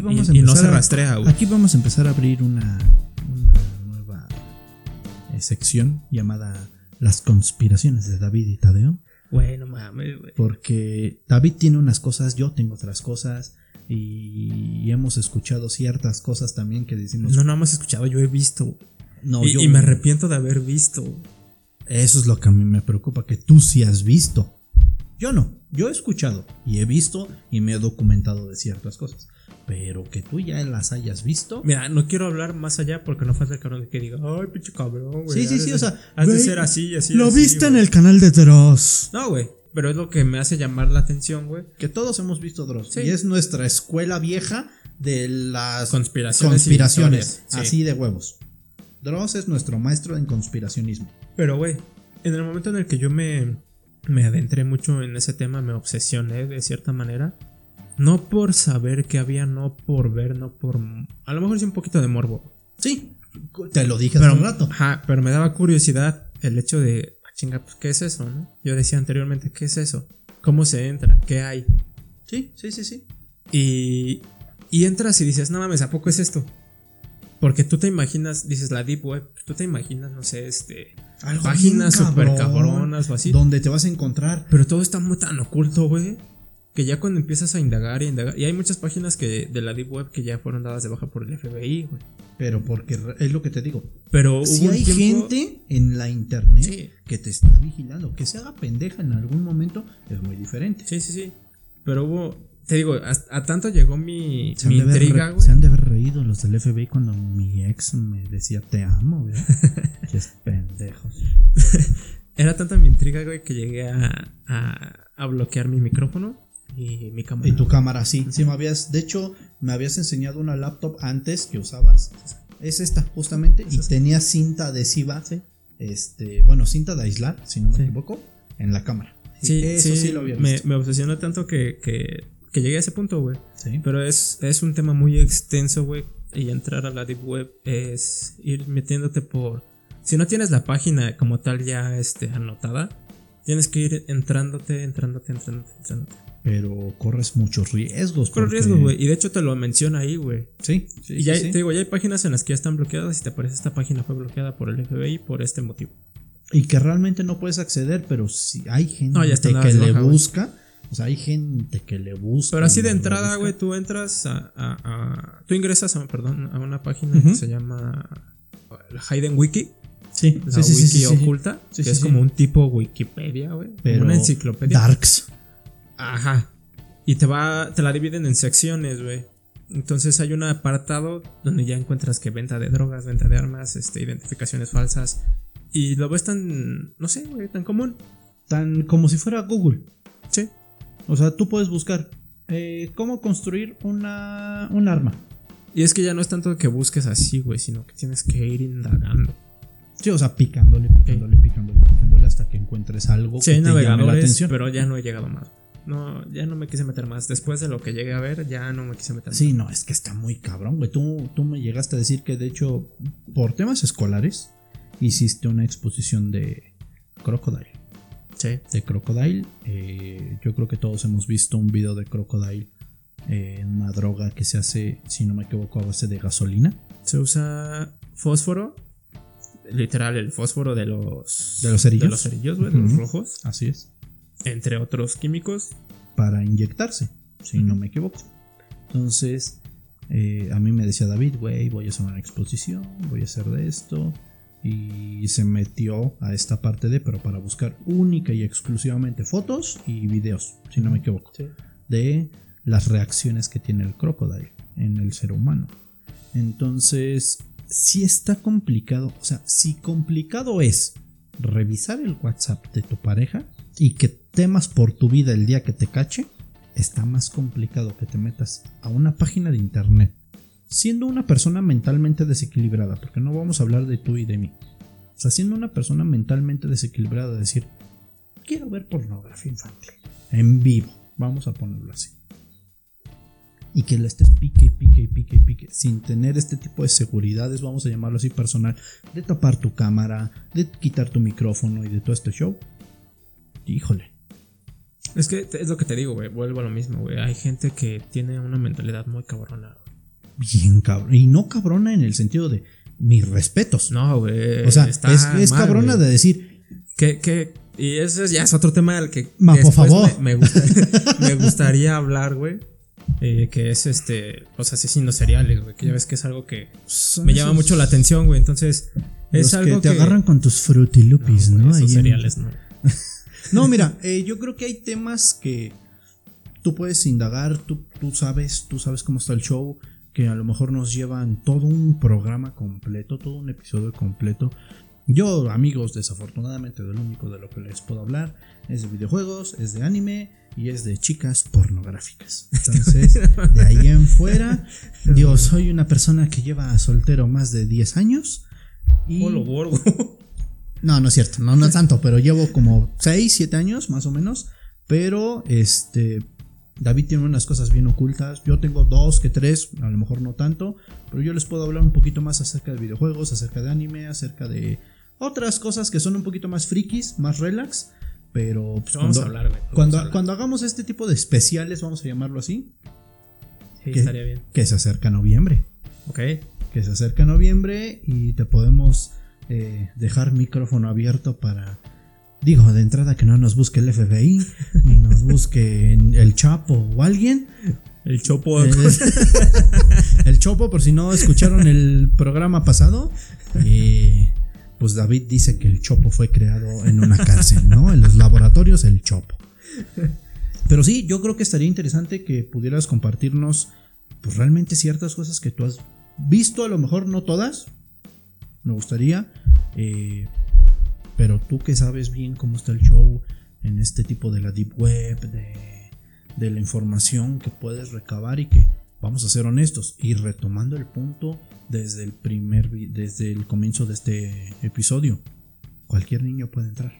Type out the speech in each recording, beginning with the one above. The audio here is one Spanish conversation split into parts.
aquí vamos y, a y no se rastrea, güey. Aquí vamos a empezar a abrir una, una nueva eh, sección llamada Las conspiraciones de David y Tadeo. Güey, no mames, güey. Porque David tiene unas cosas, yo tengo otras cosas. Y hemos escuchado ciertas cosas también que decimos. No, nada más he escuchado, yo he visto. no, y, yo- y me arrepiento de haber visto. Eso es lo que a mí me preocupa, que tú sí has visto. Yo no, yo he escuchado y he visto y me he documentado de ciertas cosas. Pero que tú ya las hayas visto. Mira, no quiero hablar más allá porque no falta el cabrón que diga, ay, pinche cabrón, güey. Sí, sí, sí, de- o sea, Has de ser así y así. Lo así, viste en güey". el canal de Dross. No, güey. Pero es lo que me hace llamar la atención, güey. Que todos hemos visto Dross. Sí. Y es nuestra escuela vieja de las Conspiraciones. conspiraciones. sí. Así de huevos. Dross es nuestro maestro en conspiracionismo. Pero, güey, en el momento en el que yo me, me adentré mucho en ese tema, me obsesioné de cierta manera. No por saber qué había, no por ver, no por... A lo mejor sí un poquito de morbo. Sí, te lo dije Pero, hace un rato. ajá, pero me daba curiosidad el hecho de... "Ah, Chinga, pues, ¿qué es eso, no? Yo decía anteriormente, ¿qué es eso? ¿Cómo se entra? ¿Qué hay? Sí, sí, sí, sí. Y, y entras y dices, no mames, ¿a poco es esto? Porque tú te imaginas, dices la Deep Web, tú te imaginas, no sé, este, Algo páginas cabrón, cabronas o así. Donde te vas a encontrar. Pero todo está muy tan oculto, güey. Que ya cuando empiezas a indagar y indagar. Y hay muchas páginas que de la Deep Web que ya fueron dadas de baja por el FBI, güey. Pero porque es lo que te digo. Pero Si hubo hay tiempo- gente en la internet Sí. que te está vigilando, que se haga pendeja en algún momento, es muy diferente. Sí, sí, sí. Pero hubo. Te digo, a, a tanto llegó mi, mi intriga, güey. se han de haber reído los del FBI cuando mi ex me decía te amo, güey. Qué pendejos. Era tanta mi intriga, güey, que llegué a, a, a bloquear mi micrófono y mi cámara. Y tu cámara, sí. Sí, me habías. De hecho, me habías enseñado una laptop antes que usabas. Es esta, justamente. Y tenía cinta adhesiva. Este. Bueno, cinta de aislar, si no me Sí. equivoco. En la cámara. Sí, eso sí, sí, lo había me, visto. me obsesionó tanto que, que, que llegué a ese punto, güey. Sí. Pero es, es un tema muy extenso, güey. Y entrar a la Deep Web es ir metiéndote por. Si no tienes la página como tal ya este, anotada, tienes que ir entrándote, entrándote, entrándote, entrándote. Pero corres muchos riesgos. Corre porque- riesgo, güey. Y de hecho te lo menciona ahí, güey. Sí, sí. y ya sí, te digo, ya hay páginas en las que ya están bloqueadas y te aparece esta página fue bloqueada por el FBI por este motivo. Y que realmente no puedes acceder, pero si hay gente No, ya están que le busca. O sea, hay gente que le busca. Pero así de entrada, güey, tú entras a, a- a- Tú ingresas a, perdón, a una página que se llama la Hidden Wiki. Sí, La sí, wiki sí, sí. oculta. Sí, que es como un tipo Wikipedia, güey. una enciclopedia. Darks. Ajá. Y te va, te la dividen en secciones, güey. Entonces hay un apartado donde ya encuentras que venta de drogas, venta de armas, este, identificaciones falsas. Y lo ves tan, no sé, güey, tan común. Tan como si fuera Google. Sí. O sea, tú puedes buscar eh, cómo construir una, un arma. Y es que ya no es tanto que busques así, güey, sino que tienes que ir indagando. Sí, o sea, picándole, picándole, picándole, picándole hasta que encuentres algo Sí, hay que te llame la atención. pero ya no he llegado más. No, ya no me quise meter más. Después de lo que llegué a ver, ya no me quise meter Sí, no, es que está muy cabrón, güey. Tú, tú me llegaste a decir que, de hecho, por temas escolares, hiciste una exposición de Crocodile. más. Sí. De Crocodile. eh, yo creo que todos hemos visto un video de Crocodile. eh, una droga que se hace, si no me equivoco, a base de gasolina. Se usa fósforo. Literal, el fósforo de los. De los cerillos. De los cerillos, güey, de los rojos. Así es. Entre otros químicos. Para inyectarse, si no me equivoco. Entonces, eh, a mí me decía David, güey, voy a hacer una exposición, voy a hacer de esto. Y se metió a esta parte de, pero para buscar única y exclusivamente fotos y videos, si no me equivoco, de las reacciones que tiene el crocodile en el ser humano. Entonces, si está complicado, o sea, si complicado es revisar el WhatsApp de tu pareja y que temas por tu vida el día que te cache, está más complicado que te metas a una página de internet siendo una persona mentalmente desequilibrada, porque no vamos a hablar de tú y de mí. O sea, siendo una persona mentalmente desequilibrada, decir, quiero ver pornografía infantil en vivo, vamos a ponerlo así. Y que le estés pique y pique y pique y pique, sin tener este tipo de seguridades, vamos a llamarlo así personal, de tapar tu cámara, de quitar tu micrófono y de todo este show. Híjole. Es que es lo que te digo, güey. Vuelvo a lo mismo, güey. Hay gente que tiene una mentalidad muy cabrona, güey. bien cabrón. Y no cabrona en el sentido de mis respetos. No, güey. o sea, está es, es mal, cabrona de decir, Que, que, y ese ya es otro tema del que. Ma, por favor. Me, me gusta- me gustaría hablar, güey. Eh, que es este. Los asesinos seriales, güey. Que ya ves que es algo que son me llama mucho la atención, güey. Entonces, es los algo que te agarran con tus frutilupis, No, ¿no? esos en- cereales, no. No, mira, eh, yo creo que hay temas que tú puedes indagar, tú, tú sabes, tú sabes cómo está el show, que a lo mejor nos llevan todo un programa completo, todo un episodio completo. Yo, amigos, desafortunadamente, de lo único de lo que les puedo hablar es de videojuegos, es de anime y es de chicas pornográficas. Entonces, de ahí en fuera, yo soy una persona que lleva soltero más de 10 años. Y... Polo Borgo. No, no es cierto, no, no tanto, pero llevo como 6, 7 años más o menos. Pero este. David tiene unas cosas bien ocultas. Yo tengo dos que tres, a lo mejor no tanto. Pero yo les puedo hablar un poquito más acerca de videojuegos, acerca de anime, acerca de otras cosas que son un poquito más frikis, más relax. Pero pues, Vamos cuando, a hablar, güey. Cuando, a hablar. cuando hagamos este tipo de especiales, vamos a llamarlo así, Sí, ¿Qué? estaría bien. que se acerca noviembre. Ok. que se acerca noviembre y te podemos eh, dejar micrófono abierto para, digo, de entrada que no nos busque el FBI, ni nos busque el Chapo o alguien. El Chopo. Eh, el Chopo, por si no escucharon el programa pasado, eh, pues David dice que el Chopo fue creado en una cárcel, ¿no? En los laboratorios, el Chopo. Pero sí, yo creo que estaría interesante que pudieras compartirnos, pues realmente ciertas cosas que tú has visto, a lo mejor no todas, me gustaría, eh, pero tú que sabes bien cómo está el show en este tipo de la deep web, de, de la información que puedes recabar y que, vamos a ser honestos, y retomando el punto desde el primer, desde el comienzo de este episodio, cualquier niño puede entrar.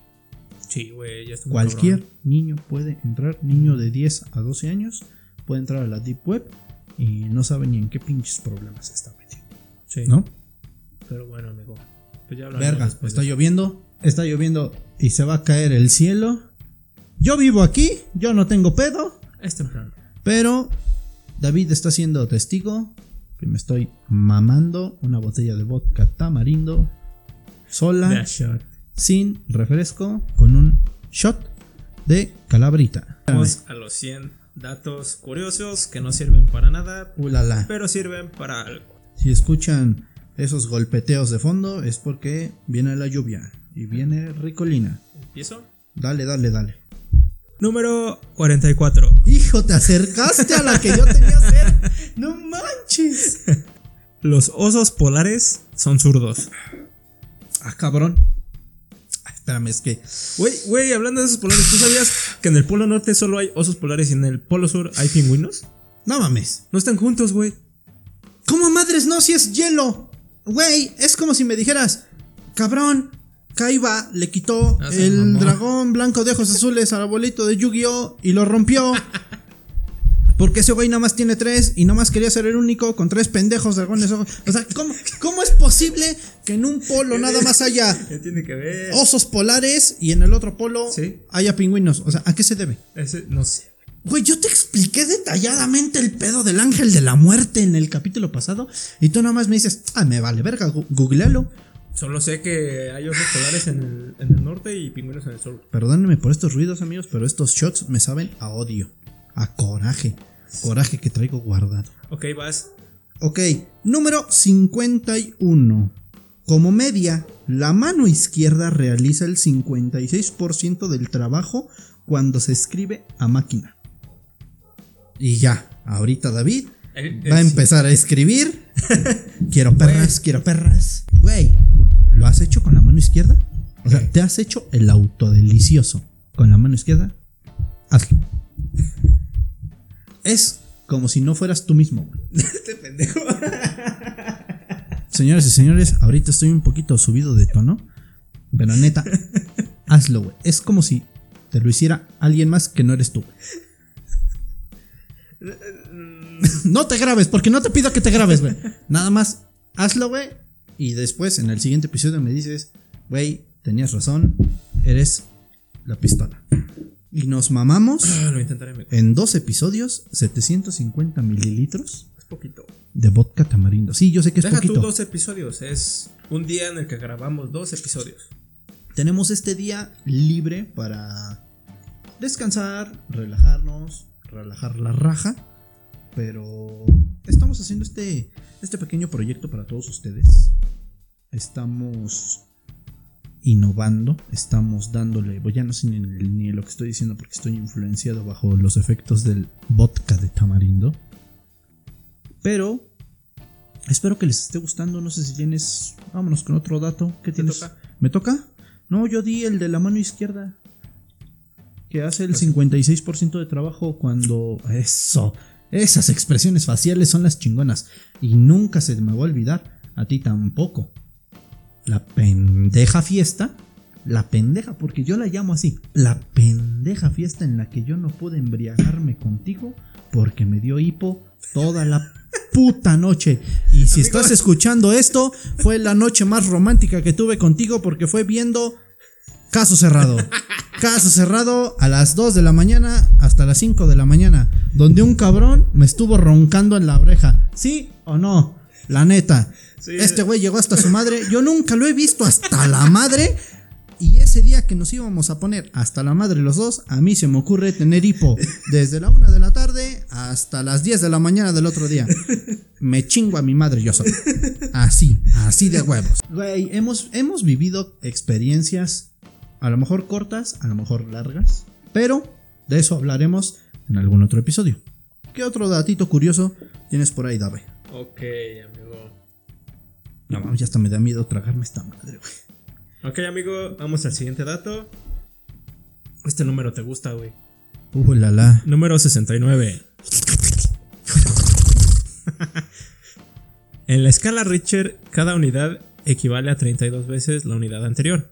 Sí, güey, ya está Cualquier cabrón. niño puede entrar, niño de 10 a 12 años puede entrar a la Deep Web y no sabe ni en qué pinches problemas se está metiendo. Sí. ¿No? Pero bueno, amigo. Pues ya Verga, está de- lloviendo, está lloviendo y se va a caer el cielo. Yo vivo aquí, yo no tengo pedo, Es temprano. pero David está siendo testigo que me estoy mamando una botella de vodka tamarindo sola, sin refresco, con un shot de calabrita. Vamos a los 100 datos curiosos que no sirven para nada, Ulala. pero sirven para algo. Si escuchan esos golpeteos de fondo es porque viene la lluvia y viene Ricolina. ¿Empiezo? Dale, dale, dale. Número 44. Hijo, te acercaste a la que yo tenía. No manches. Los osos polares son zurdos. Ah, cabrón. Espérame, es que. Güey, güey, hablando de osos polares, ¿tú sabías que en el Polo Norte solo hay osos polares y en el Polo Sur hay pingüinos? No mames. No están juntos, güey. ¿Cómo madres no si es hielo? Güey, es como si me dijeras, cabrón, Kaiba le quitó Ah, el mamó. dragón blanco de ojos azules al abuelito de Yu-Gi-Oh! y lo rompió. Porque ese güey nada más tiene tres y nada más quería ser el único con tres pendejos dragones. O sea, ¿cómo, cómo es posible que en un polo nada más haya ¿Qué tiene que ver? osos polares y en el otro polo Sí. haya pingüinos? O sea, ¿a qué se debe? Ese, no sé. Güey, yo te expliqué detalladamente el pedo del ángel de la muerte en el capítulo pasado y tú nada más me dices, ah, me vale verga, googlealo. Solo sé que hay osos polares en el, en el norte y pingüinos en el sur. Perdónenme por estos ruidos, amigos, pero estos shots me saben a odio, a coraje, coraje que traigo guardado. Ok, vas. Ok, número 51. Como media, la mano izquierda realiza el 56% del trabajo cuando se escribe a máquina. Y ya, ahorita David Eh, va a eh, empezar a escribir. quiero perras, quiero perras. Güey, ¿lo has hecho con la mano izquierda? O sea, ¿te has hecho el autodelicioso con la mano izquierda? Hazlo. Es como si no fueras tú mismo, güey. Este pendejo. Señores y señores, ahorita estoy un poquito subido de tono. Pero neta, hazlo, güey. Es como si te lo hiciera alguien más que no eres tú. no te grabes, porque no te pido que te grabes, güey. Nada más, hazlo, güey. Y después, en el siguiente episodio, me dices, güey, tenías razón, eres la pistola. Y nos mamamos Ah, Lo intentaré. en dos episodios, 750 mililitros poquito. de vodka tamarindo. Sí, yo sé que es Deja poquito. tú dos episodios. Es un día en el que grabamos dos episodios. Tenemos este día libre para descansar, relajarnos, relajar la raja. Pero estamos haciendo este, este pequeño proyecto para todos ustedes. Estamos innovando, estamos dándole, pues ya no sé ni, ni lo que estoy diciendo porque estoy influenciado bajo los efectos del vodka de tamarindo. Pero espero que les esté gustando, no sé si tienes, vámonos con otro dato, ¿qué tienes? toca? ¿Me toca? No, yo di el de la mano izquierda. Que hace el 56% de trabajo cuando... Eso. Esas expresiones faciales son las chingonas. Y nunca se me va a olvidar. A ti tampoco. La pendeja fiesta. La pendeja, porque yo la llamo así. La pendeja fiesta en la que yo no pude embriagarme contigo porque me dio hipo toda la puta noche. Y si Amigo. estás escuchando esto, fue la noche más romántica que tuve contigo porque fue viendo Caso cerrado. Caso cerrado a las 2 de la mañana hasta las 5 de la mañana. Donde un cabrón me estuvo roncando en la oreja. ¿Sí o no? La neta. Sí. Este güey llegó hasta su madre. Yo nunca lo he visto hasta la madre. Y ese día que nos íbamos a poner hasta la madre los dos, a mí se me ocurre tener hipo desde la 1 de la tarde hasta las 10 de la mañana del otro día. Me chingo a mi madre yo solo. Así, así de huevos. Güey, hemos, hemos vivido experiencias a lo mejor cortas, a lo mejor largas, pero de eso hablaremos en algún otro episodio. ¿Qué otro datito curioso tienes por ahí, Dave? Ok, amigo. No mames, ya hasta me da miedo tragarme esta madre, güey. Ok, amigo, vamos al siguiente dato. Este número te gusta, güey. Uh, la la. Número 69. en la escala Richter, cada unidad equivale a 32 veces la unidad anterior.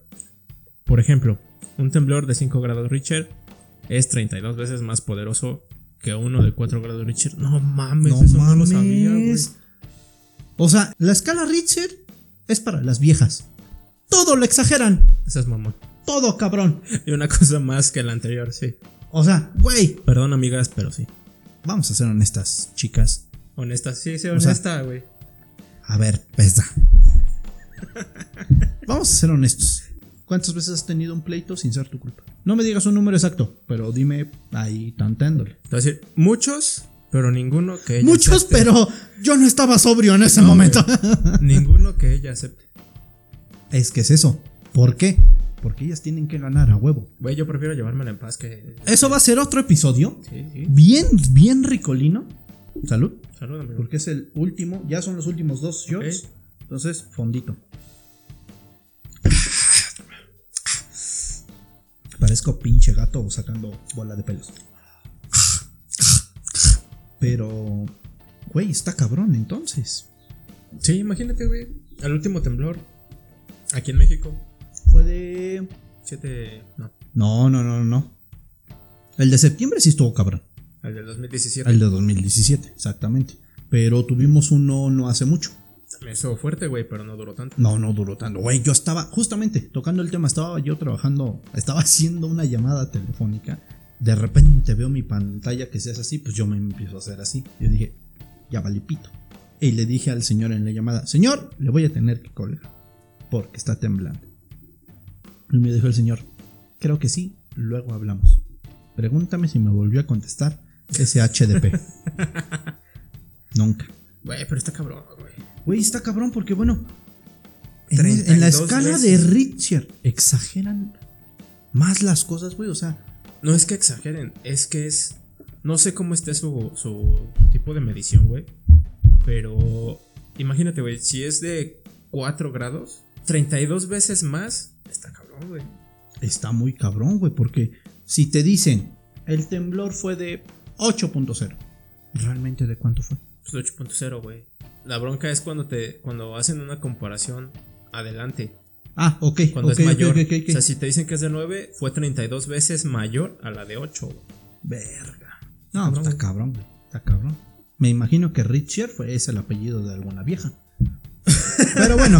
Por ejemplo, un temblor de 5 grados Richter es 32 veces más poderoso que uno de 4 grados Richter. No mames, No eso no lo sabía, güey. mames. O sea, la escala Richter es para las viejas. Todo lo exageran. Esa es mamón. Todo, cabrón. Y una cosa más que la anterior, sí. O sea, güey. Perdón, amigas, pero sí. Vamos a ser honestas, chicas. Honesta, sí, sí, honesta, güey. A ver, pesa. Vamos a ser honestos. ¿Cuántas veces has tenido un pleito sin ser tu culpa? No me digas un número exacto, pero dime ahí voy a decir, muchos, pero ninguno que ella Muchos, acepte. pero yo no estaba sobrio en ese momento. Ninguno que ella acepte. es que es eso. ¿Por qué? Porque ellas tienen que ganar a huevo. Güey, yo prefiero llevármela en paz que. Eso va a ser otro episodio. Sí, sí. Bien, bien ricolino. Salud. Salud, amigo. Porque es el último. Ya son los últimos dos shots. Ok. Entonces, fondito. Parezco pinche gato sacando bola de pelos. Pero, güey, está cabrón entonces. Sí, imagínate, güey. El último temblor. Aquí en México. Fue de. Siete. No. No, no, no, no. El de septiembre sí estuvo cabrón. El del 2017. El de 2017, exactamente. Pero tuvimos uno no hace mucho. Me estuvo fuerte, güey, pero no duró tanto. No, no duró tanto. Güey, yo estaba, justamente, tocando el tema, estaba yo trabajando, estaba haciendo una llamada telefónica. De repente veo mi pantalla que se hace así, pues yo me empiezo a hacer así. Yo dije, ya vale pito. Y le dije al señor en la llamada, señor, le voy a tener que colgar, porque está temblando. Y me dijo el señor, creo que sí, luego hablamos. Pregúntame si me volvió a contestar ese HDP. Nunca. Güey, pero está cabrón, güey. Güey, está cabrón porque, bueno, en, en la 32 escala veces. de Richter exageran más las cosas, güey. O sea, No es que exageren, es que es. No sé cómo esté su, su tipo de medición, güey. Pero imagínate, güey, si es de 4 grados, 32 veces más, está cabrón, güey. está muy cabrón, güey. Porque si te dicen, el temblor fue de 8.0, ¿realmente de cuánto fue? Pues 8.0, güey. La bronca es cuando te cuando hacen una comparación adelante, Ah, ok. cuando es mayor. O sea, si te dicen que es de 9, fue 32 veces mayor a la de 8. güey. Verga. No, está cabrón, güey. Está cabrón. Me imagino que Richter fue ese el apellido de alguna vieja. Pero bueno.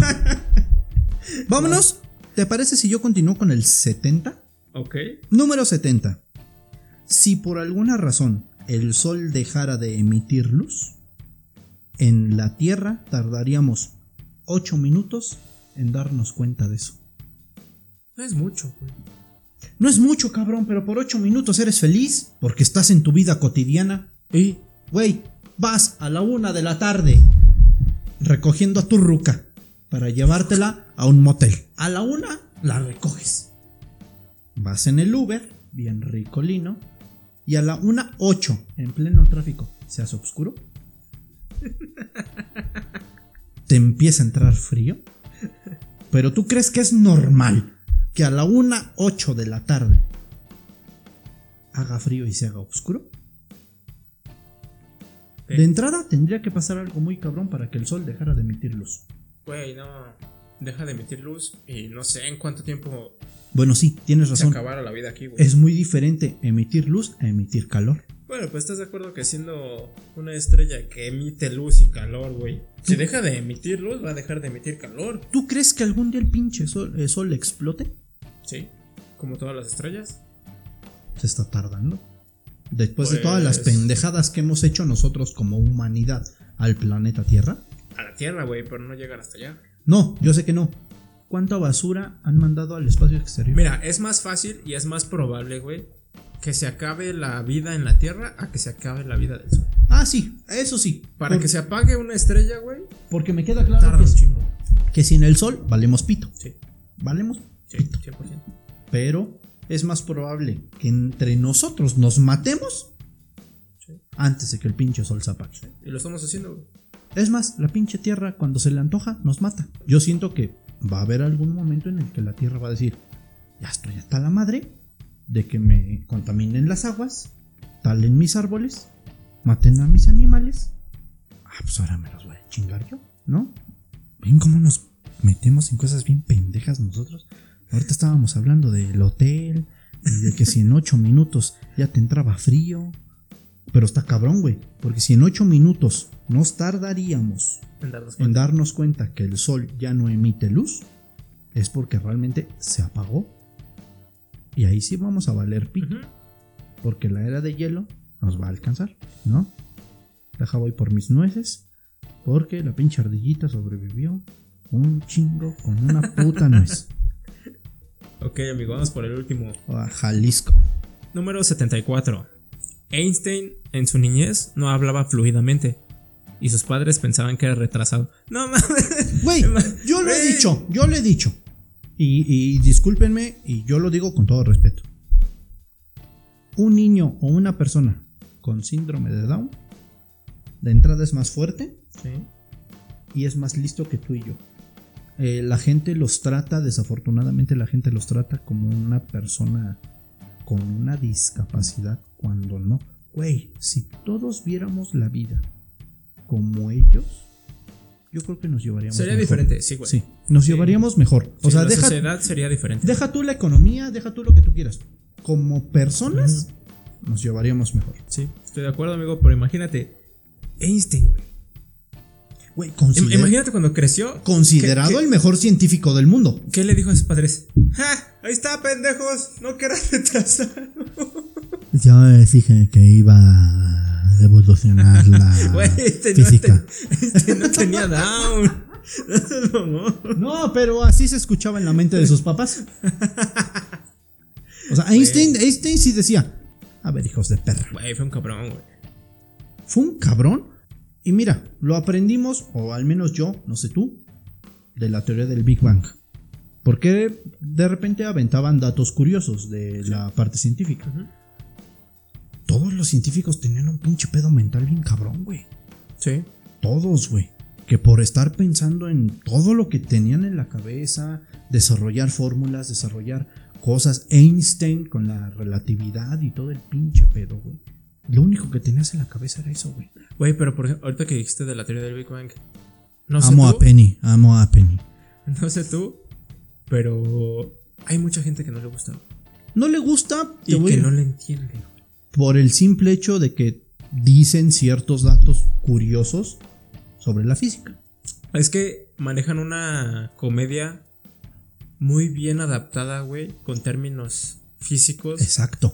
Vámonos. ¿Te parece si yo continúo con el 70? Ok. Número 70. Si por alguna razón el sol dejara de emitir luz, en la Tierra tardaríamos 8 minutos en darnos cuenta de eso. No es mucho, güey. No es mucho, cabrón, pero por 8 minutos eres feliz porque estás en tu vida cotidiana. Y, güey, vas a la una de la tarde recogiendo a tu ruca para llevártela a un motel. A la una la recoges. Vas en el Uber, bien ricolino, y a la una ocho, en pleno tráfico, se hace oscuro. Te empieza a entrar frío. Pero tú crees que es normal que a la una ocho de la tarde haga frío y se haga oscuro. De entrada tendría que pasar algo muy cabrón para que el sol dejara de emitir luz. Güey, no. Deja de emitir luz y no sé en cuánto tiempo Bueno, sí, tienes se razón. acabara la vida aquí, güey. Es muy diferente emitir luz a emitir calor. Bueno, pues estás de acuerdo que siendo una estrella que emite luz y calor, güey. Si deja de emitir luz, va a dejar de emitir calor. ¿Tú crees que algún día el pinche sol, el sol explote? Sí. Como todas las estrellas. Se está tardando. Después de todas las Pues- pendejadas que hemos hecho nosotros como humanidad al planeta Tierra. A la Tierra, güey, pero no llegar hasta allá. No, yo sé que no. ¿Cuánta basura han mandado al espacio exterior? Mira, es más fácil y es más probable, güey, que se acabe la vida en la Tierra a que se acabe la vida del Sol. Ah, sí, eso sí. Para que se apague una estrella, güey, Porque me queda claro que, un chingo. que sin el sol valemos pito. Sí, Valemos sí, pito. 100%. Pero es más probable que entre nosotros nos matemos Sí. antes de que el pinche sol se apague. Y lo estamos haciendo, güey. Es más, la pinche tierra cuando se le antoja nos mata. Yo siento que va a haber algún momento en el que la tierra va a decir, ya estoy hasta la madre de que me contaminen las aguas, talen mis árboles, maten a mis animales. Ah, pues ahora me los voy a chingar yo, ¿no? ¿Ven cómo nos metemos en cosas bien pendejas nosotros? Ahorita estábamos hablando del hotel y de que si en 8 minutos ya te entraba frío. Pero está cabrón, güey. Porque si en 8 minutos nos tardaríamos En darnos en cuenta. darnos cuenta que el sol ya no emite luz, es porque realmente se apagó. Y ahí sí vamos a valer pito. Porque la era de hielo nos va a alcanzar, ¿no? Deja voy por mis nueces. Porque la pinche ardillita sobrevivió un chingo con una puta nuez. Ok, amigo, vamos por el último. A Jalisco. Número 74. Einstein en su niñez no hablaba fluidamente y sus padres pensaban que era retrasado. No mames. Güey, yo lo he dicho, yo lo he dicho. Y, y discúlpenme, y yo lo digo con todo respeto. Un niño o una persona con síndrome de Down, de entrada es más fuerte Sí. y es más listo que tú y yo. Eh, la gente los trata, desafortunadamente la gente los trata como una persona con una discapacidad cuando no. Güey, si todos viéramos la vida como ellos, yo creo que nos llevaríamos Sería mejor. diferente, sí, güey. Sí, nos Sí. llevaríamos mejor. O Sí, sea, la deja, sociedad sería diferente. deja tú la economía, deja tú lo que tú quieras. Como personas, nos llevaríamos mejor. Sí, estoy de acuerdo, amigo, pero imagínate. Einstein, güey. Güey, consider- Imagínate cuando creció. considerado ¿qué, qué- el mejor científico del mundo. qué le dijo a sus padres? ¡Ja! Ahí está, pendejos. No quieras retrasar. Yo les dije que iba revolucionar la Güey, este no, este, este no tenía down. No pero así se escuchaba en la mente de sus papás. O sea, Einstein, Einstein sí decía, a ver, hijos de perra. Güey, fue un cabrón, güey. Fue un cabrón. Y mira, lo aprendimos, o al menos yo, no sé tú, de la teoría del Big Bang. Porque de repente aventaban datos curiosos de la parte científica. Ujú. Todos los científicos tenían un pinche pedo mental bien cabrón, güey. Sí. Todos, güey. Que por estar pensando en todo lo que tenían en la cabeza, desarrollar fórmulas, desarrollar cosas, Einstein con la relatividad y todo el pinche pedo, güey. Lo único que tenías en la cabeza era eso, güey. Güey, pero por ejemplo, ahorita que dijiste de la teoría del Big Bang. No sé amo tú, a Penny, amo a Penny. no sé tú, pero hay mucha gente que no le gusta. No le gusta te Y voy- que no le entiende. Por el simple hecho de que dicen ciertos datos curiosos sobre la física. Es que manejan una comedia muy bien adaptada, güey, con términos físicos. Exacto.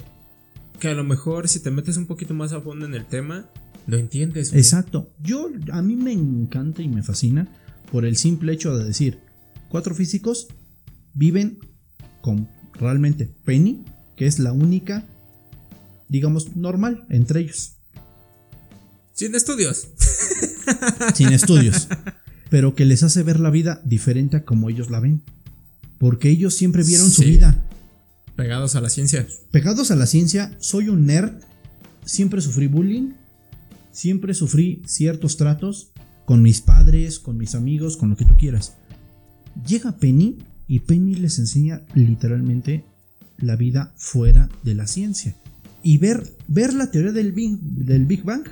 Que a lo mejor si te metes un poquito más a fondo en el tema, lo entiendes. güey. Exacto. Yo, a mí me encanta y me fascina por el simple hecho de decir, cuatro físicos viven con realmente Penny, que es la única, digamos, normal entre ellos, Sin estudios. sin estudios, pero que les hace ver la vida diferente a como ellos la ven. Porque ellos siempre vieron su vida Pegados a la ciencia. pegados a la ciencia, soy un nerd, siempre sufrí bullying, siempre sufrí ciertos tratos con mis padres, con mis amigos, con lo que tú quieras. Llega Penny y Penny les enseña literalmente la vida fuera de la ciencia. Y ver, ver la teoría del Big, del Big Bang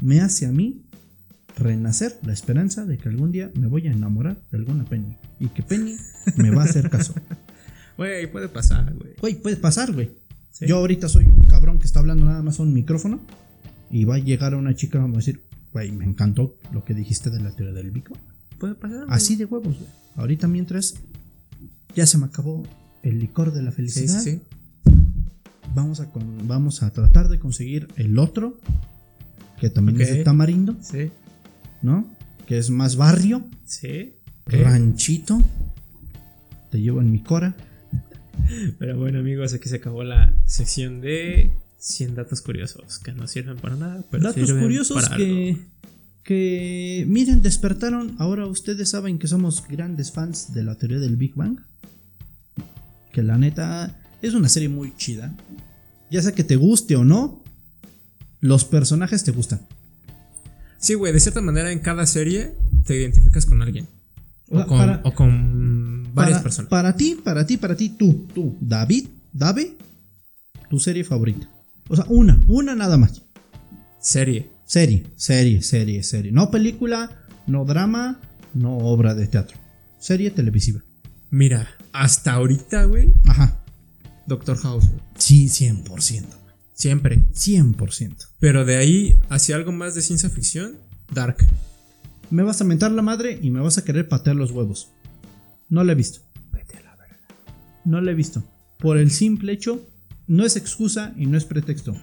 me hace a mí renacer la esperanza de que algún día me voy a enamorar de alguna Penny y que Penny me va a hacer caso. Güey, puede pasar, güey. Güey, puede pasar, güey. Sí. Yo ahorita soy un cabrón que está hablando nada más a un micrófono y va a llegar a una chica y vamos a decir, güey, me encantó lo que dijiste de la teoría del Big Bang. Puede pasar. Así de huevos, güey. Ahorita mientras ya se me acabó el licor de la felicidad, sí, sí. Vamos, a con- vamos a tratar de conseguir el otro, que también es de tamarindo, Sí. ¿no? Que es más barrio, Sí. ranchito. Te llevo en mi cora. Pero bueno, amigos, aquí se acabó la sección de 100 datos curiosos que no sirven para nada. Pero Datos sirven curiosos para que, algo. que, miren, despertaron. Ahora ustedes saben que somos grandes fans de la teoría del Big Bang. Que la neta es una serie muy chida. Ya sea que te guste o no, los personajes te gustan. Sí, güey, de cierta manera en cada serie te identificas con alguien. O con, para- o con varias para, personas. Para ti, para ti, para ti, tú, tú, David, Dave, tu serie favorita. O sea, una, una nada más. Serie. Serie, serie, serie, serie. No película, no drama, no obra de teatro. Serie televisiva. Mira, hasta ahorita, güey, Ajá. Doctor House. Sí, 100%. Siempre. 100%. Pero de ahí hacia algo más de ciencia ficción, Dark. Me vas a mentar la madre y me vas a querer patear los huevos. No la he visto. Vete a la verga. No la he visto. Por el simple hecho, no es excusa y no es pretexto.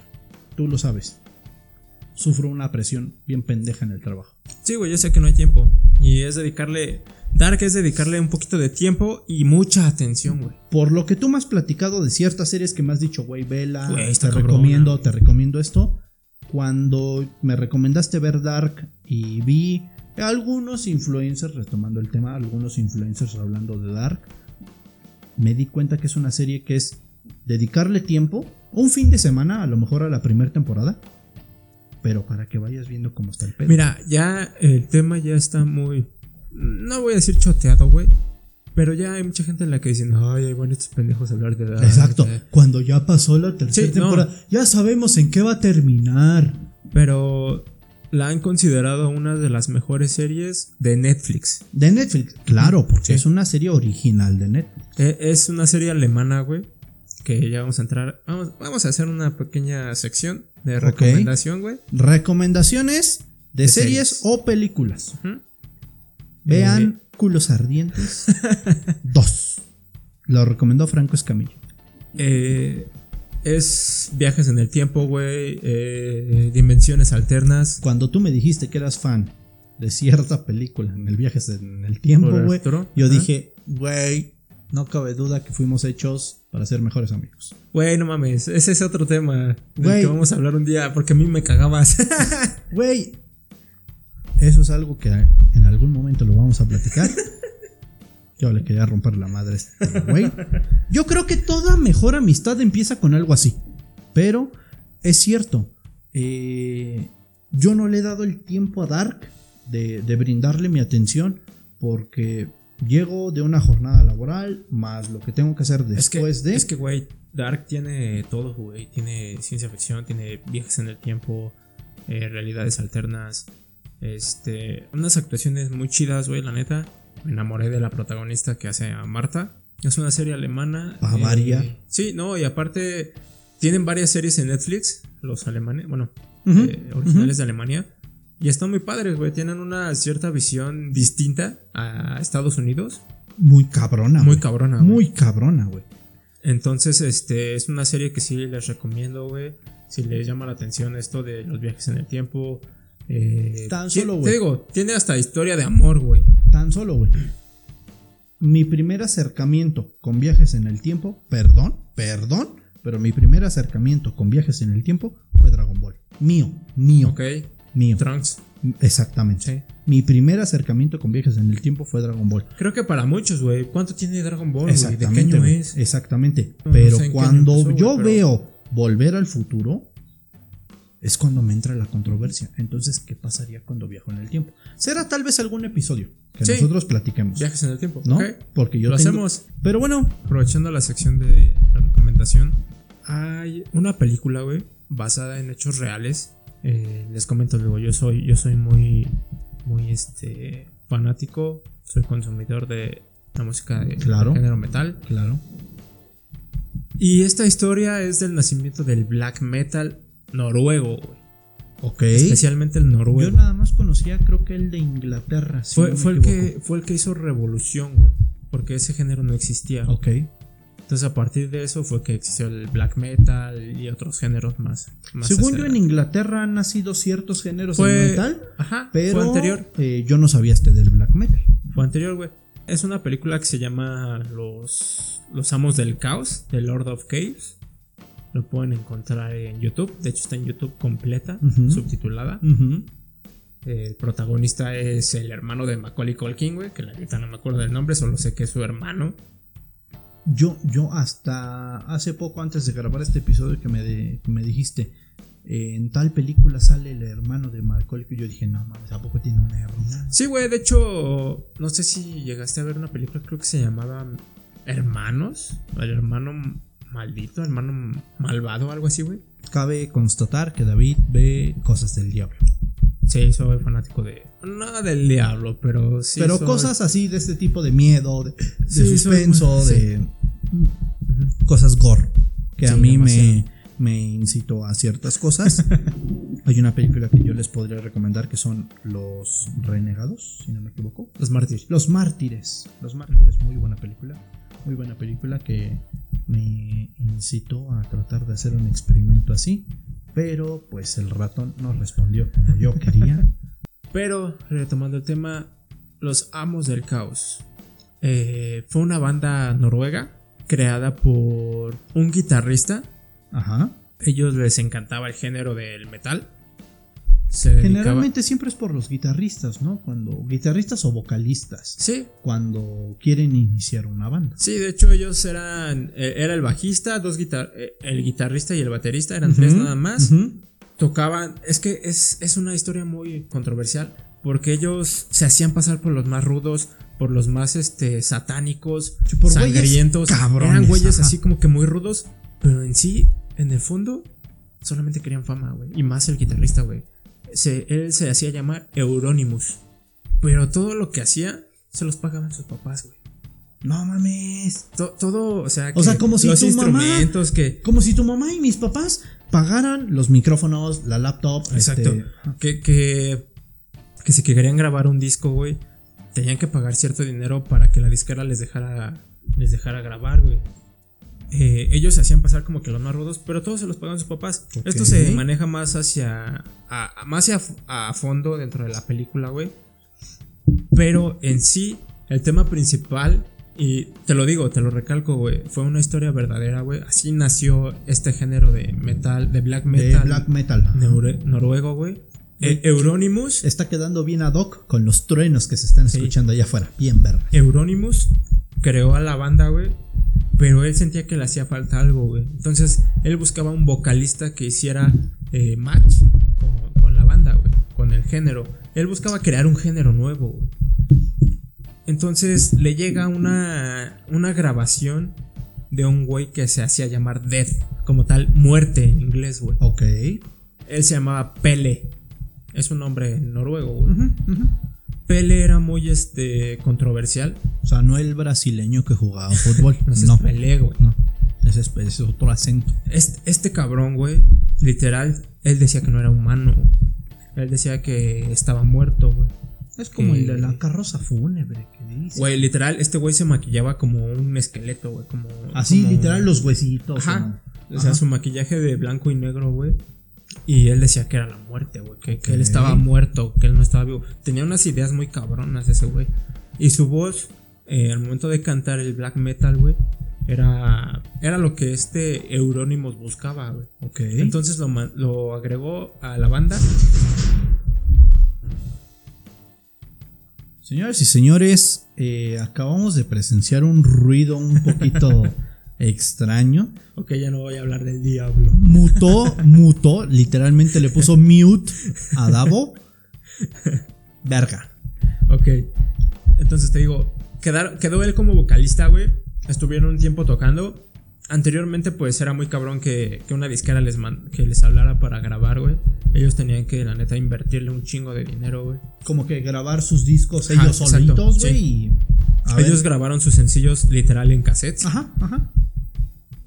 Tú lo sabes. Sufro una presión bien pendeja en el trabajo. Sí, güey, yo sé que no hay tiempo. Y es dedicarle. Dark es dedicarle un poquito de tiempo y mucha atención, güey. Por lo que tú me has platicado de ciertas series que me has dicho, güey, vela, te cabrona. recomiendo, te recomiendo esto. Cuando me recomendaste ver Dark y vi algunos influencers, retomando el tema, algunos influencers hablando de Dark, me di cuenta que es una serie que es dedicarle tiempo, un fin de semana, a lo mejor a la primera temporada, pero para que vayas viendo cómo está el pedo. Mira, ya el tema ya está muy. No voy a decir choteado, güey. Pero ya hay mucha gente en la que dicen, ay, ahí van estos pendejos a hablar de. Exacto, eh". cuando ya pasó la tercera Sí, no. temporada, ya sabemos en qué va a terminar. Pero la han considerado una de las mejores series de Netflix. De Netflix, claro, porque Sí. es una serie original de Netflix. E- Es una serie alemana, güey. Que ya vamos a entrar. Vamos, vamos a hacer una pequeña sección de recomendación, güey. Recomendaciones de, De series, series. o películas. Vean Culos Ardientes 2. Lo recomendó Franco Escamillo. Eh, es viajes en el tiempo, güey. eh, dimensiones alternas. Cuando tú me dijiste que eras fan de cierta película en el Viajes en el Tiempo, güey, yo dije, güey, no cabe duda que fuimos hechos para ser mejores amigos. Güey, no mames. Ese es otro tema del que vamos a hablar un día. Porque a mí me cagabas. Güey, eso es algo que en algún momento lo vamos a platicar. Yo le quería romper la madre a este güey. Yo creo que toda mejor amistad empieza con algo así. Pero es cierto. eh, yo no le he dado el tiempo a Dark de, de brindarle mi atención. Porque llego de una jornada laboral. Más lo que tengo que hacer es que, después de. es que, güey, Dark tiene todo, güey. Tiene ciencia ficción, tiene viajes en el tiempo, eh, realidades alternas. Este, unas actuaciones muy chidas, güey, la neta. Me enamoré de la protagonista que hace a Marta. Es una serie alemana. Bavaria. eh, sí, no, y aparte tienen varias series en Netflix, los alemanes, bueno, eh, originales de Alemania. Y están muy padres, güey. Tienen una cierta visión distinta a Estados Unidos. Muy cabrona. Muy cabrona, güey. Muy cabrona, güey. Entonces, este, es una serie que sí les recomiendo, güey. si les llama la atención esto de los viajes en el tiempo. Eh, Tan solo, Te güey. digo, tiene hasta historia de amor, güey. Tan solo, güey. Mi primer acercamiento con viajes en el tiempo, perdón, perdón, pero mi primer acercamiento con viajes en el tiempo fue Dragon Ball. Mío, mío, Ok. Mío. Trunks. Exactamente. Sí. Mi primer acercamiento con viajes en el tiempo fue Dragon Ball. Creo que para muchos, güey. ¿Cuánto tiene Dragon Ball? ¿De qué Exactamente. año güey, es? Exactamente. No, no pero sé cuando yo pero- veo volver al futuro, es cuando me entra la controversia. Entonces, ¿qué pasaría cuando viajo en el tiempo? Será tal vez algún episodio que Sí. nosotros platiquemos. Viajes en el tiempo. ¿No? Porque yo Lo tengo- hacemos. Pero bueno, Aprovechando la sección de la recomendación, hay una película, güey, basada en hechos reales. Eh, les comento luego, yo soy, yo soy muy, muy este, fanático, soy consumidor de la música de Claro. género metal. claro. Y esta historia es del nacimiento del black metal noruego, güey. Ok. Especialmente el Yo noruego. nada más conocía, creo que el de Inglaterra. si Fue, no fue el que, fue el que hizo revolución, güey. Porque ese género no existía. Ok. Entonces a partir de eso fue que existió el black metal y otros géneros más. más Según yo, en la- Inglaterra han nacido ciertos géneros Fue- de metal, Ajá, pero fue anterior. eh, yo no sabía este del black metal. Fue anterior, güey. Es una película que se llama Los, Los Amos del Caos, de Lord of Caves. Lo pueden encontrar en YouTube. De hecho, está en YouTube completa, subtitulada. El protagonista es el hermano de Macaulay Culkin, güey. Que la neta no me acuerdo del nombre, solo sé que es su hermano. Yo, yo hasta hace poco antes de grabar este episodio que me, de- que me dijiste, eh, en tal película sale el hermano de Macaulay, que yo dije, no mames, ¿a poco tiene una hermana? Sí, güey. De hecho, no sé si llegaste a ver una película, creo que se llamaba Hermanos. El hermano maldito, hermano malvado, algo así, güey. Cabe constatar que David ve cosas del diablo. Sí, soy fanático de. No del diablo, pero sí. pero soy- cosas así de este tipo de miedo, de, de Sí, soy suspenso, de cosas gore, que a mí me, me incitó a ciertas cosas. Hay una película que yo les podría recomendar que son Los Renegados, si no me equivoco. Los mártires. Los Mártires. Los Mártires, muy buena película. Muy buena película que me incitó a tratar de hacer un experimento así. Pero pues el ratón no respondió como yo quería. Pero, retomando el tema, Los Amos del Caos. Eh, fue una banda noruega creada por un guitarrista. Ajá. Ellos les encantaba el género del metal. Se dedicaba- Generalmente siempre es por los guitarristas, ¿no? Cuando guitarristas o vocalistas Sí, cuando quieren iniciar una banda. sí, de hecho ellos eran. eh, Era el bajista, dos guitar eh, el guitarrista y el baterista, eran tres nada más. tocaban. Es que es, es una historia muy controversial. Porque ellos se hacían pasar por los más rudos, por los más este, satánicos, güeyes sangrientos. cabrones, Eran güeyes ajá. así como que muy rudos. Pero en sí, en el fondo, solamente querían fama, güey. Y más el guitarrista, güey. Se- él se hacía llamar Euronymous. Pero todo lo que hacía, se los pagaban sus papás, güey. No mames. To- todo, o sea, O sea, que como si los tu mamá- instrumentos que Como si tu mamá y mis papás pagaran los micrófonos, la laptop. Exacto. este, Que, que, que si querían grabar un disco, güey, tenían que pagar cierto dinero para que la disquera les dejara, les dejara grabar, güey. Eh, ellos se hacían pasar como que los más rudos, pero todos se los pagaban sus papás. Esto se maneja más hacia. A, más hacia, a fondo dentro de la película, güey. Pero en sí, el tema principal, y te lo digo, te lo recalco, güey, fue una historia verdadera, güey. Así nació este género de metal, de black de metal. black metal. Noruego, güey. Eh, Euronymous. Está quedando bien ad hoc con los truenos que se están Sí. escuchando allá afuera. Bien verga. Euronymous creó a la banda, güey. Pero él sentía que le hacía falta algo, güey. Entonces él buscaba un vocalista que hiciera eh, match con, con la banda, güey. Con el género. Él buscaba crear un género nuevo, güey. Entonces le llega una, una grabación de un güey que se hacía llamar Death. Como tal, muerte en inglés, güey. Ok. Él se llamaba Pele. Es un nombre noruego, güey. Pele era muy este controversial. O sea, no el brasileño que jugaba fútbol. No sé, no, es Pelé, güey. no. Ese es, ese es otro acento. Este, este cabrón, güey, literal, él decía que no era humano. Él decía que estaba muerto, güey. Es como Que- el de la carroza fúnebre que dice. Güey, literal, este güey se maquillaba como un esqueleto, güey. Como, Así, como- literal, los huesitos. Ajá. ¿no? O sea, su maquillaje de blanco y negro, güey. Y él decía que era la muerte, güey. Que, que él estaba muerto, que él no estaba vivo. Tenía unas ideas muy cabronas ese güey. Y su voz, eh, al momento de cantar el black metal, güey, era, era lo que este Euronymous buscaba, güey. Ok. Entonces lo agregó a la banda. Señoras y señores, eh, acabamos de presenciar un ruido un poquito extraño. Ok, ya no voy a hablar del diablo. Mutó, mutó, literalmente le puso mute a Davo. Verga. Ok. Entonces te digo, quedar- quedó él como vocalista, güey. Estuvieron un tiempo tocando. Anteriormente, pues era muy cabrón que, que una disquera les, man- que les hablara para grabar, güey. Ellos tenían que, la neta, invertirle un chingo de dinero, güey. Como que grabar sus discos ellos solitos, güey. sí. ver. Ellos grabaron sus sencillos literal en cassettes. Ajá, ajá.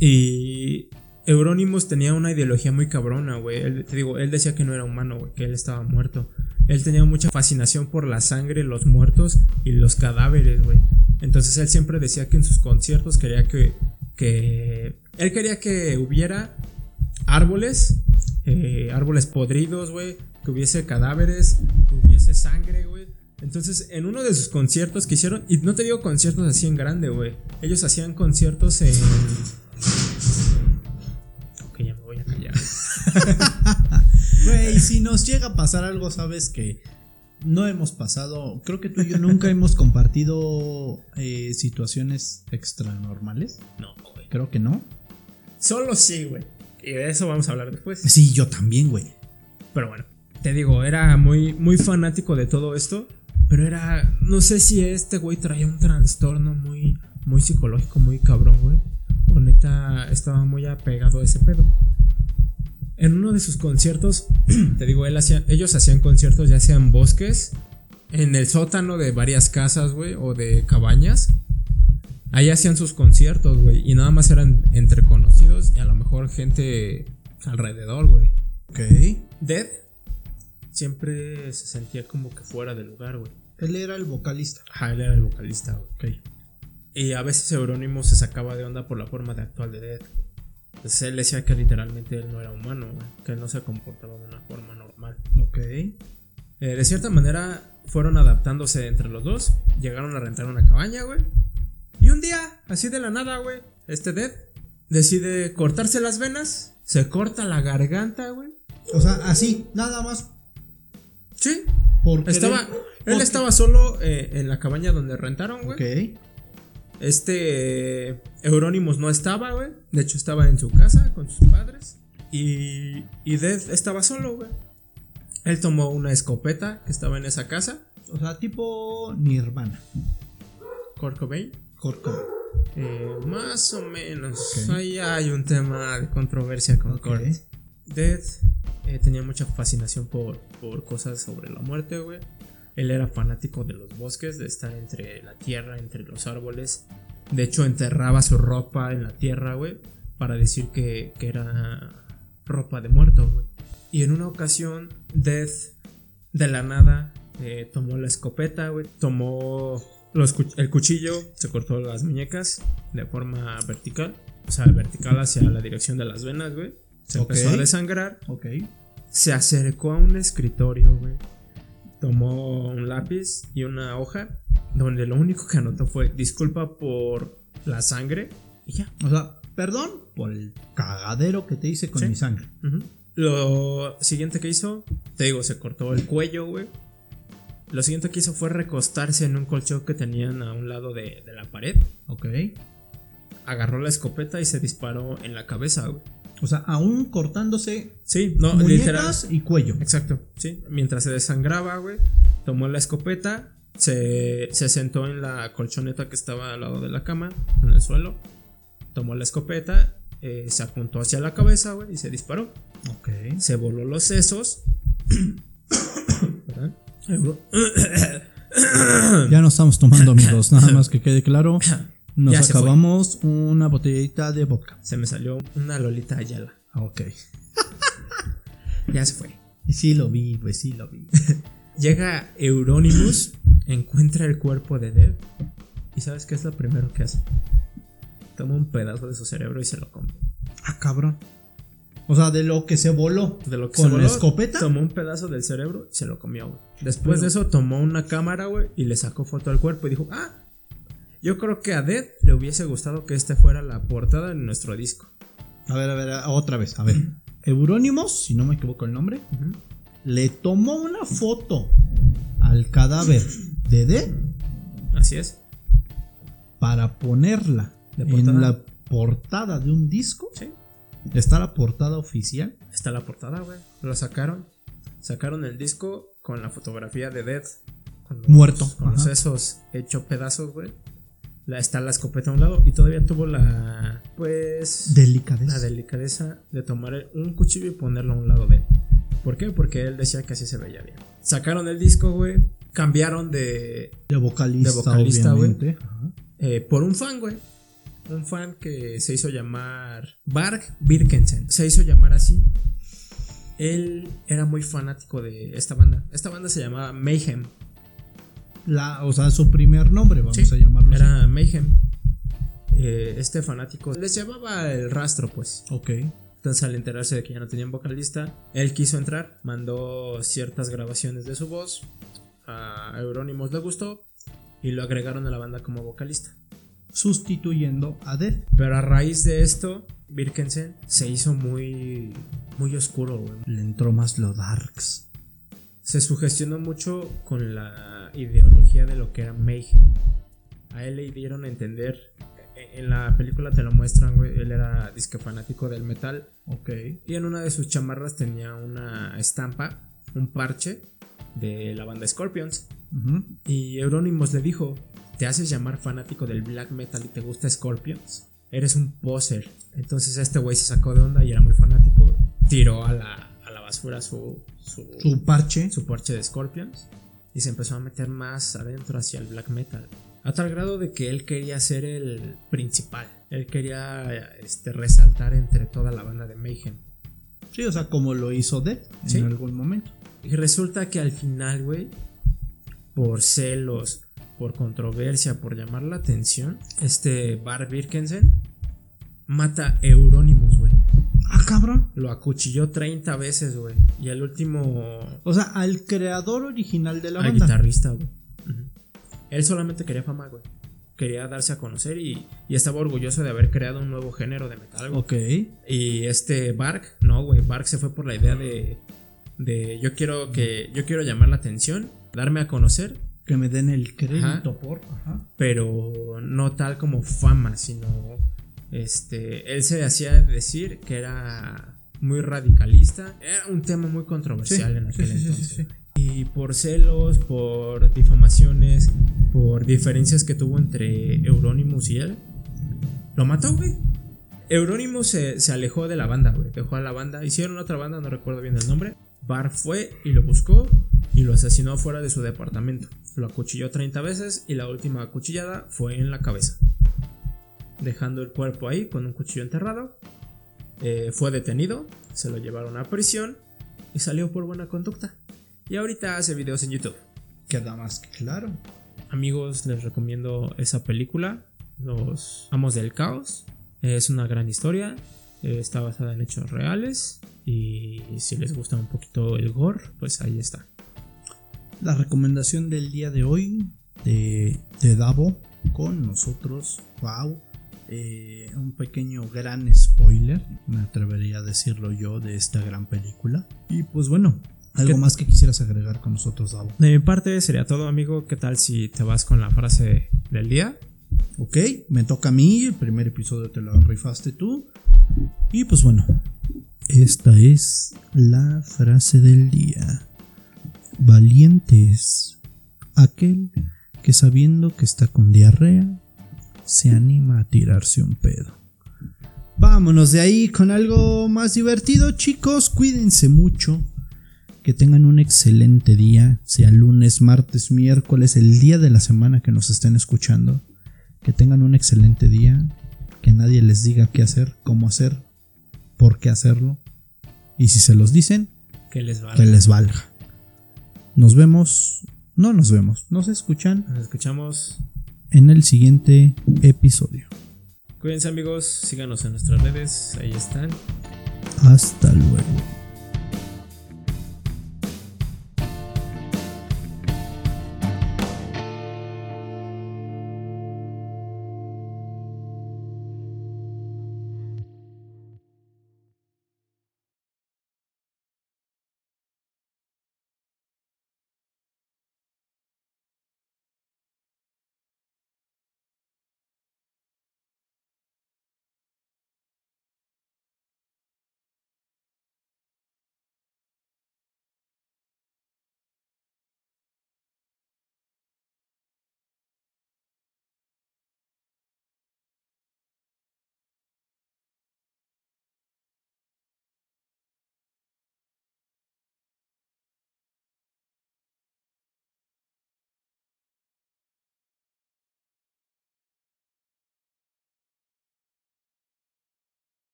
Y Euronymous tenía una ideología muy cabrona, güey. Te digo, él decía que no era humano, güey, que él estaba muerto. Él tenía mucha fascinación por la sangre, los muertos y los cadáveres, güey. Entonces él siempre decía que en sus conciertos quería que. que él quería que hubiera árboles, eh, árboles podridos, güey. Que hubiese cadáveres, que hubiese sangre, güey. Entonces, en uno de sus conciertos que hicieron, y no te digo conciertos así en grande, güey. Ellos hacían conciertos en. Güey, si nos llega a pasar algo, sabes que no hemos pasado. Creo que tú y yo nunca hemos compartido eh, situaciones extranormales. No, güey. Creo que no. Solo sí, güey. Y de eso vamos a hablar después. Sí, yo también, güey. Pero bueno, te digo, era muy, muy fanático de todo esto. Pero era. No sé si este güey traía un trastorno muy, muy psicológico, muy cabrón, güey. O neta estaba muy apegado a ese pedo. En uno de sus conciertos, te digo, él hacía, ellos hacían conciertos ya sea en bosques, en el sótano de varias casas, güey, o de cabañas. Ahí hacían sus conciertos, güey, y nada más eran entre conocidos y a lo mejor gente alrededor, güey. Ok. Dead siempre se sentía como que fuera de lugar, güey. Él era el vocalista. Ajá, él era el vocalista, güey. Ok. Y a veces Eurónimo se sacaba de onda por la forma de actuar de Dead. Entonces él decía que literalmente él no era humano. Que él no se comportaba de una forma normal. Ok. Eh, de cierta manera fueron adaptándose entre los dos. Llegaron a rentar una cabaña, güey. Y un día, así de la nada, güey, este Dead decide cortarse las venas. Se corta la garganta, güey. O sea, así, nada más. Sí, Porque Estaba, él- estaba solo eh, en la cabaña donde rentaron, güey. Ok. Este eh, Euronymous no estaba, güey. De hecho, estaba en su casa con sus padres. Y, y Dead estaba solo, güey. Él tomó una escopeta que estaba en esa casa. O sea, tipo Nirvana. Kurt Cobain. Kurt Cobain. Eh, más o menos. Ahí hay un tema de controversia con Ok. Kurt. Dead eh, tenía mucha fascinación por, por cosas sobre la muerte, güey. Él era fanático de los bosques, de estar entre la tierra, entre los árboles. De hecho, enterraba su ropa en la tierra, güey, para decir que, que era ropa de muerto, güey. Y en una ocasión, Death, de la nada, eh, tomó la escopeta, güey, tomó los el cuchillo, se cortó las muñecas de forma vertical, o sea, vertical hacia la dirección de las venas, güey. Se empezó a desangrar Ok. se acercó a un escritorio, güey. Tomó un lápiz y una hoja donde lo único que anotó fue disculpa por la sangre y ya. O sea, perdón por el cagadero que te hice con Sí. mi sangre. Lo siguiente que hizo, te digo, se cortó el cuello, güey. Lo siguiente que hizo fue recostarse en un colchón que tenían a un lado de, de la pared. Ok. Agarró la escopeta y se disparó en la cabeza, güey. O sea, aún cortándose Sí, no, literal. y cuello. Exacto, sí. Mientras se desangraba, güey, tomó la escopeta, se, se sentó en la colchoneta que estaba al lado de la cama, en el suelo, tomó la escopeta, eh, se apuntó hacia la cabeza, güey, y se disparó. Ok. Se voló los sesos. Ya no estamos tomando, amigos. Nada más que quede claro. Nos Ya acabamos una botellita de vodka. Se me salió una Lolita Ayala. Ok. Ya se fue. Sí lo vi, pues sí lo vi. Llega Euronymous, encuentra el cuerpo de Dev. ¿Y sabes qué es lo primero que hace? Toma un pedazo de su cerebro y se lo come. Ah, cabrón. O sea, de lo que se voló. De lo que ¿Con se la voló, escopeta? Tomó un pedazo del cerebro y se lo comió, güey. Después Pero- de eso tomó una cámara, güey, y le sacó foto al cuerpo y dijo, ah, yo creo que a Dead le hubiese gustado que este fuera la portada de nuestro disco. A ver, a ver, otra vez. A ver. Eurónimos, si no me equivoco el nombre, le tomó una foto al cadáver de D Así es. para ponerla ¿De en la portada de un disco. Sí. Está la portada oficial. Está la portada, güey. Lo sacaron. Sacaron el disco con la fotografía de Dead. Con los- Muerto, Con los ajá. sesos hecho pedazos, güey. La, está la escopeta a un lado y todavía tuvo la. Pues. Delicadeza. la delicadeza de tomar un cuchillo y ponerlo a un lado de él. ¿Por qué? Porque él decía que así se veía bien. Sacaron el disco, güey. Cambiaron de. De vocalista, De vocalista, güey. obviamente. Eh, por un fan, güey. Un fan que se hizo llamar Bark Birkensen. Se hizo llamar así. Él era muy fanático de esta banda. Esta banda se llamaba Mayhem. La, o sea, su primer nombre, vamos Sí, a llamarlo así. Era Mayhem. Eh, este fanático les llevaba el rastro, pues. Ok. Entonces, al enterarse de que ya no tenían vocalista, él quiso entrar, mandó ciertas grabaciones de su voz. A Euronymous le gustó y lo agregaron a la banda como vocalista. Sustituyendo a Dead. Pero a raíz de esto, Birkensen se hizo muy, muy oscuro, güey. Le entró más lo darks. Se sugestionó mucho con la ideología de lo que era Mayhem. A él le dieron a entender, e- en la película te lo muestran, güey, él era disque fanático del metal Ok. y en una de sus chamarras tenía una estampa, un parche de la banda Scorpions. Ujú. Y Euronymous le dijo, ¿te haces llamar fanático del black metal y te gusta Scorpions? Eres un poser. Entonces este güey se sacó de onda y era muy fanático. Tiró a la, a la basura su, su, Su parche. su parche de Scorpions y se empezó a meter más adentro hacia el black metal. A tal grado de que él quería ser el principal. Él quería este, resaltar entre toda la banda de Mayhem. Sí, o sea, como lo hizo Dead en algún momento. Y resulta que al final, güey, por celos, por controversia, por llamar la atención, este Bar Birkensen mata a Euronymous. Ah, cabrón. Lo acuchilló 30 veces, güey. Y al último, O sea, al creador original de la al banda. guitarrista, güey. Él solamente quería fama, güey. Quería darse a conocer y, y estaba orgulloso de haber creado un nuevo género de metal, güey. Ok. Y este Bark, no, güey, Bark se fue por la idea de, de yo quiero que yo quiero llamar la atención, darme a conocer, Que me den el crédito Ajá. por. Ajá. pero no tal como fama, sino este, él se hacía decir que era muy radicalista, era un tema muy controversial en aquel sí, entonces. sí. Y por celos, por difamaciones, por diferencias que tuvo entre Euronymous y él, lo mató, güey. Euronymous se, se alejó de la banda, güey. Dejó a la banda. Hicieron otra banda, no recuerdo bien el nombre. Bar fue y lo buscó y lo asesinó fuera de su departamento. Lo acuchilló 30 veces y la última acuchillada fue en la cabeza. Dejando el cuerpo ahí con un cuchillo enterrado. Eh, fue detenido, se lo llevaron a prisión y salió por buena conducta. Y ahorita hace videos en YouTube. Queda más que claro. Amigos, les recomiendo esa película, Los Amos del Caos. Es una gran historia, eh, está basada en hechos reales y si les gusta un poquito el gore, pues ahí está. La recomendación del día de hoy de, de Davo con nosotros. Wow. Eh, un pequeño gran spoiler, me atrevería a decirlo yo, de esta gran película. Y pues bueno, algo ¿Qué- más que quisieras agregar con nosotros, Davo. De mi parte sería todo, amigo. ¿Qué tal si te vas con la frase del día? Ok, me toca a mí, el primer episodio te lo rifaste tú. Y pues bueno, esta es la frase del día. Valiente es aquel que sabiendo que está con diarrea, se anima a tirarse un pedo. Vámonos de ahí con algo más divertido, chicos. Cuídense mucho. Que tengan un excelente día, sea lunes, martes, miércoles, el día de la semana que nos estén escuchando. Que tengan un excelente día. Que nadie les diga qué hacer, cómo hacer, por qué hacerlo. Y si se los dicen, Que les va. que les valga. Nos vemos, no nos vemos, nos escuchan Nos escuchamos. En el siguiente episodio. Cuídense amigos, síganos en nuestras redes, ahí están. Hasta luego.